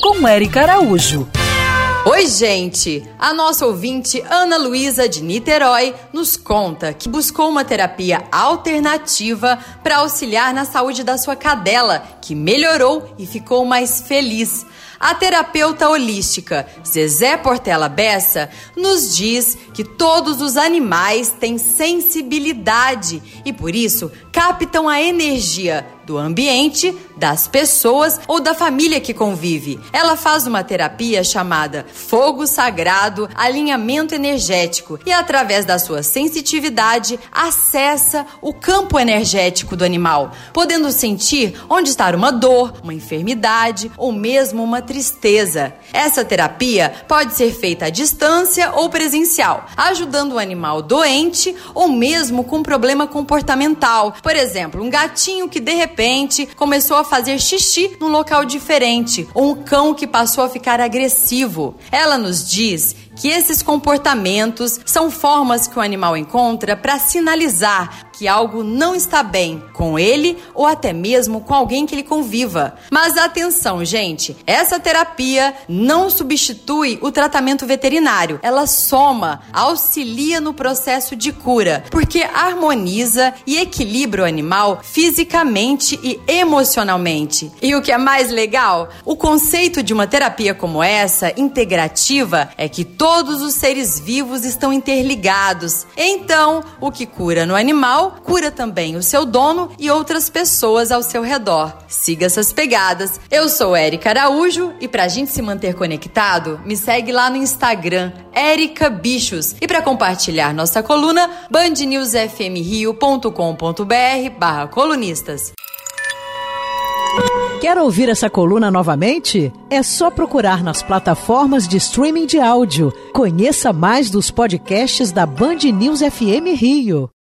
Com Eric Araújo. Oi, gente! A nossa ouvinte Ana Luísa de Niterói nos conta que buscou uma terapia alternativa para auxiliar na saúde da sua cadela, que melhorou e ficou mais feliz. A terapeuta holística Zezé Portela Bessa nos diz que todos os animais têm sensibilidade e por isso captam a energia do ambiente, das pessoas ou da família que convive. Ela faz uma terapia chamada Fogo Sagrado Alinhamento Energético e, através da sua sensitividade, acessa o campo energético do animal, podendo sentir onde está uma dor, uma enfermidade ou mesmo uma tristeza. Essa terapia pode ser feita à distância ou presencial, ajudando o animal doente ou mesmo com problema comportamental. Por exemplo, um gatinho que de repente começou a fazer xixi num local diferente, ou um cão que passou a ficar agressivo. Ela nos diz que esses comportamentos são formas que o animal encontra para sinalizar que algo não está bem com ele ou até mesmo com alguém que ele conviva. Mas atenção, gente, essa terapia não substitui o tratamento veterinário. Ela soma, auxilia no processo de cura, porque harmoniza e equilibra o animal fisicamente e emocionalmente. E o que é mais legal, o conceito de uma terapia como essa, integrativa, é que todos os seres vivos estão interligados. Então, o que cura no animal cura também o seu dono e outras pessoas ao seu redor. Siga essas pegadas. Eu sou Érica Araújo e pra gente se manter conectado, me segue lá no Instagram, Érica Bichos. E para compartilhar nossa coluna, bandnewsfmrio.com.br barra colunistas. Quer ouvir essa coluna novamente? É só procurar nas plataformas de streaming de áudio. Conheça mais dos podcasts da Band News FM Rio.